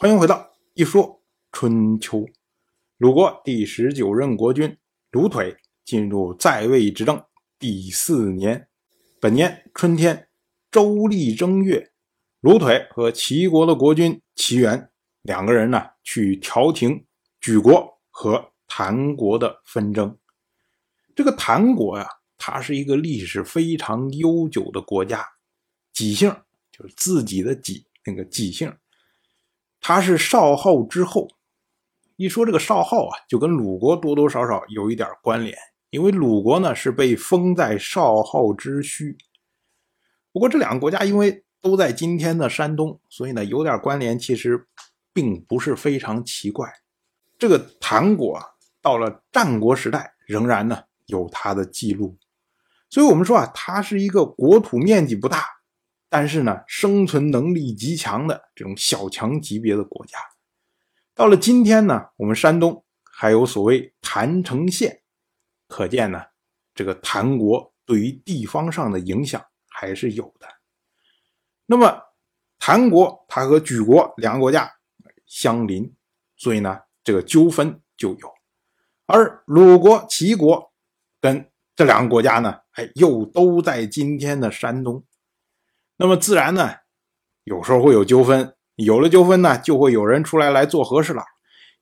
欢迎回到一说春秋。鲁国第十九任国君鲁腿进入在位执政第四年，本年春天，周历正月，鲁腿和齐国的国君齐元两个人呢去调停莒国和谭国的纷争。这个谭国呀，它是一个历史非常悠久的国家，姬姓就是自己的姬那个姬姓。他是少昊之后，一说这个少昊啊，就跟鲁国多多少少有一点关联，因为鲁国呢是被封在少昊之墟。不过这两个国家因为都在今天的山东，所以呢有点关联，其实并不是非常奇怪。这个谭国到了战国时代仍然呢有它的记录，所以我们说啊，它是一个国土面积不大。但是呢，生存能力极强的这种小强级别的国家，到了今天呢，我们山东还有所谓郯城县，可见呢，这个郯国对于地方上的影响还是有的。那么，郯国它和莒国两个国家相邻，所以呢，这个纠纷就有。而鲁国、齐国跟这两个国家呢，哎，又都在今天的山东。那么自然呢，有时候会有纠纷，有了纠纷呢，就会有人出来来做和事佬。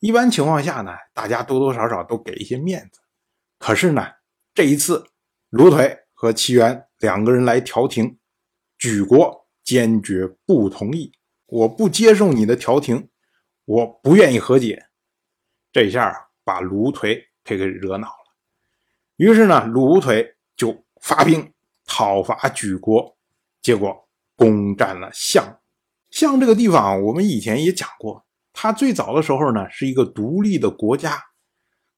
一般情况下呢，大家多多少少都给一些面子。可是呢，这一次卢腿和齐元两个人来调停，举国坚决不同意，我不接受你的调停，我不愿意和解。这下把卢腿给给惹恼了，于是呢，卢腿就发兵讨伐举国，结果。攻占了象，象这个地方，我们以前也讲过，它最早的时候呢是一个独立的国家，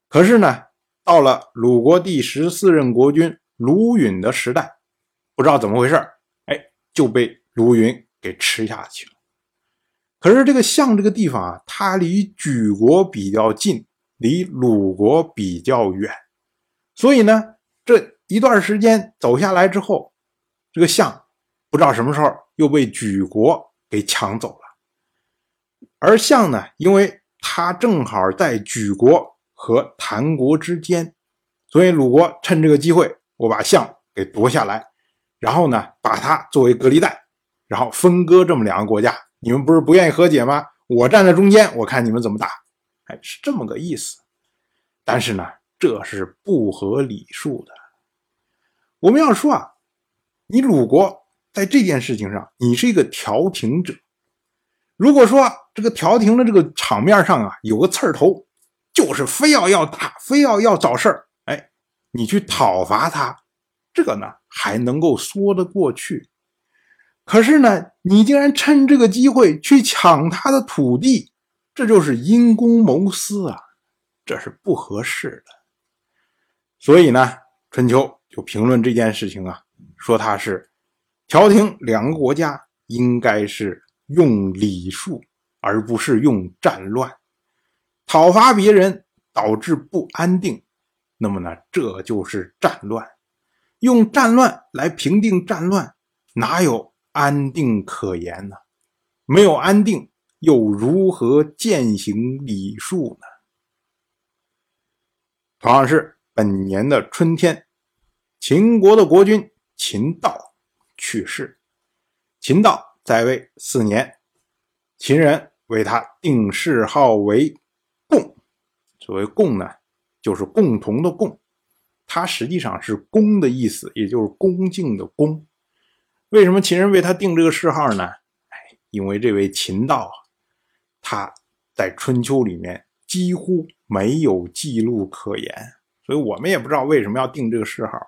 可是呢，到了鲁国第十四任国君鲁允的时代，不知道怎么回事哎，就被鲁允给吃下去了。可是这个象这个地方啊，它离莒国比较近，离鲁国比较远，所以呢，这一段时间走下来之后，这个象。不知道什么时候又被莒国给抢走了，而象呢，因为他正好在莒国和谭国之间，所以鲁国趁这个机会，我把象给夺下来，然后呢，把它作为隔离带，然后分割这么两个国家。你们不是不愿意和解吗？我站在中间，我看你们怎么打。哎，是这么个意思。但是呢，这是不合理数的。我们要说啊，你鲁国。在这件事情上，你是一个调停者。如果说这个调停的这个场面上啊，有个刺儿头，就是非要要打，非要要找事儿，哎，你去讨伐他，这个呢还能够说得过去。可是呢，你竟然趁这个机会去抢他的土地，这就是因公谋私啊，这是不合适的。所以呢，春秋就评论这件事情啊，说他是。调停两个国家应该是用礼数，而不是用战乱。讨伐别人导致不安定，那么呢，这就是战乱。用战乱来平定战乱，哪有安定可言呢？没有安定，又如何践行礼数呢？同样是本年的春天，秦国的国君秦道。去世，秦道在位四年，秦人为他定谥号为共。所谓共呢，就是共同的共，它实际上是恭的意思，也就是恭敬的恭。为什么秦人为他定这个谥号呢？哎，因为这位秦道啊，他在春秋里面几乎没有记录可言，所以我们也不知道为什么要定这个谥号。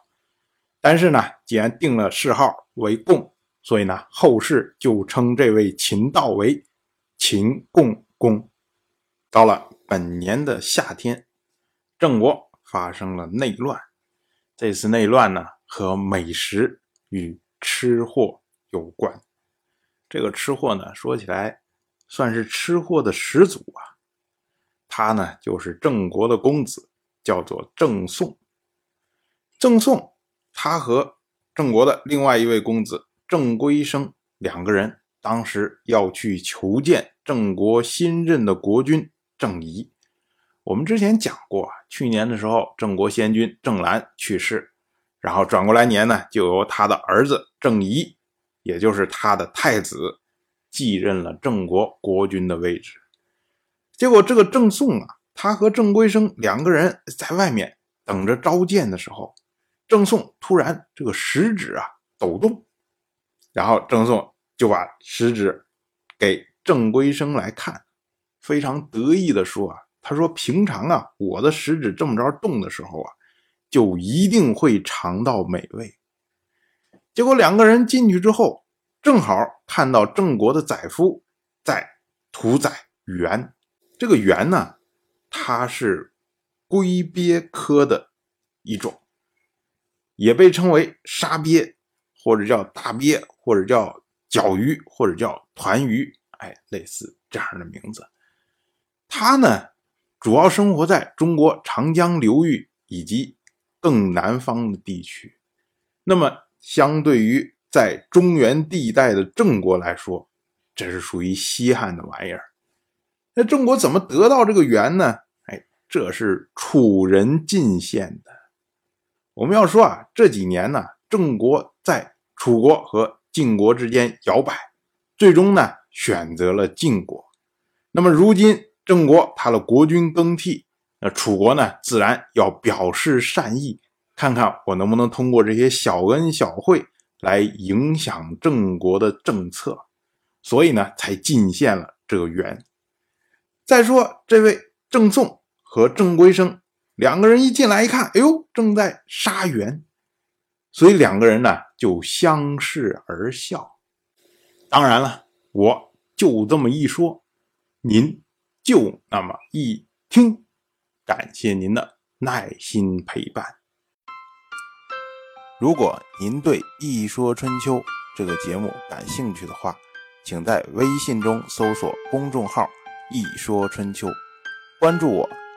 但是呢，既然定了谥号为共，所以呢，后世就称这位秦道为秦共公。到了本年的夏天，郑国发生了内乱。这次内乱呢，和美食与吃货有关。这个吃货呢，说起来算是吃货的始祖啊。他呢，就是郑国的公子，叫做郑宋。郑宋。他和郑国的另外一位公子郑归生两个人，当时要去求见郑国新任的国君郑仪。我们之前讲过，去年的时候，郑国先君郑兰去世，然后转过来年呢，就由他的儿子郑仪，也就是他的太子，继任了郑国国君的位置。结果这个郑宋啊，他和郑归生两个人在外面等着召见的时候，郑宋突然这个食指啊抖动，然后郑宋就把食指给郑归生来看，非常得意的说啊。他说：“平常啊，我的食指这么着动的时候啊，就一定会尝到美味。结果两个人进去之后，正好看到郑国的宰夫在屠宰猿。这个猿呢，它是龟鳖科的一种，也被称为沙鳖，或者叫大鳖，或者叫角鱼，或者叫团鱼，哎，类似这样的名字。它呢。”主要生活在中国长江流域以及更南方的地区。那么，相对于在中原地带的郑国来说，这是属于稀罕的玩意儿。那郑国怎么得到这个猿呢？哎，这是楚人进献的。我们要说啊，这几年呢，郑国在楚国和晋国之间摇摆，最终呢选择了晋国。那么如今。郑国他的国君更替，那楚国呢，自然要表示善意，看看我能不能通过这些小恩小惠来影响郑国的政策，所以呢，才进献了这个元。再说这位郑宋和郑归生两个人一进来一看，哎呦，正在杀猿，所以两个人呢就相视而笑。当然了，我就这么一说，您。就那么一听，感谢您的耐心陪伴。如果您对《一说春秋》这个节目感兴趣的话，请在微信中搜索公众号“一说春秋”，关注我。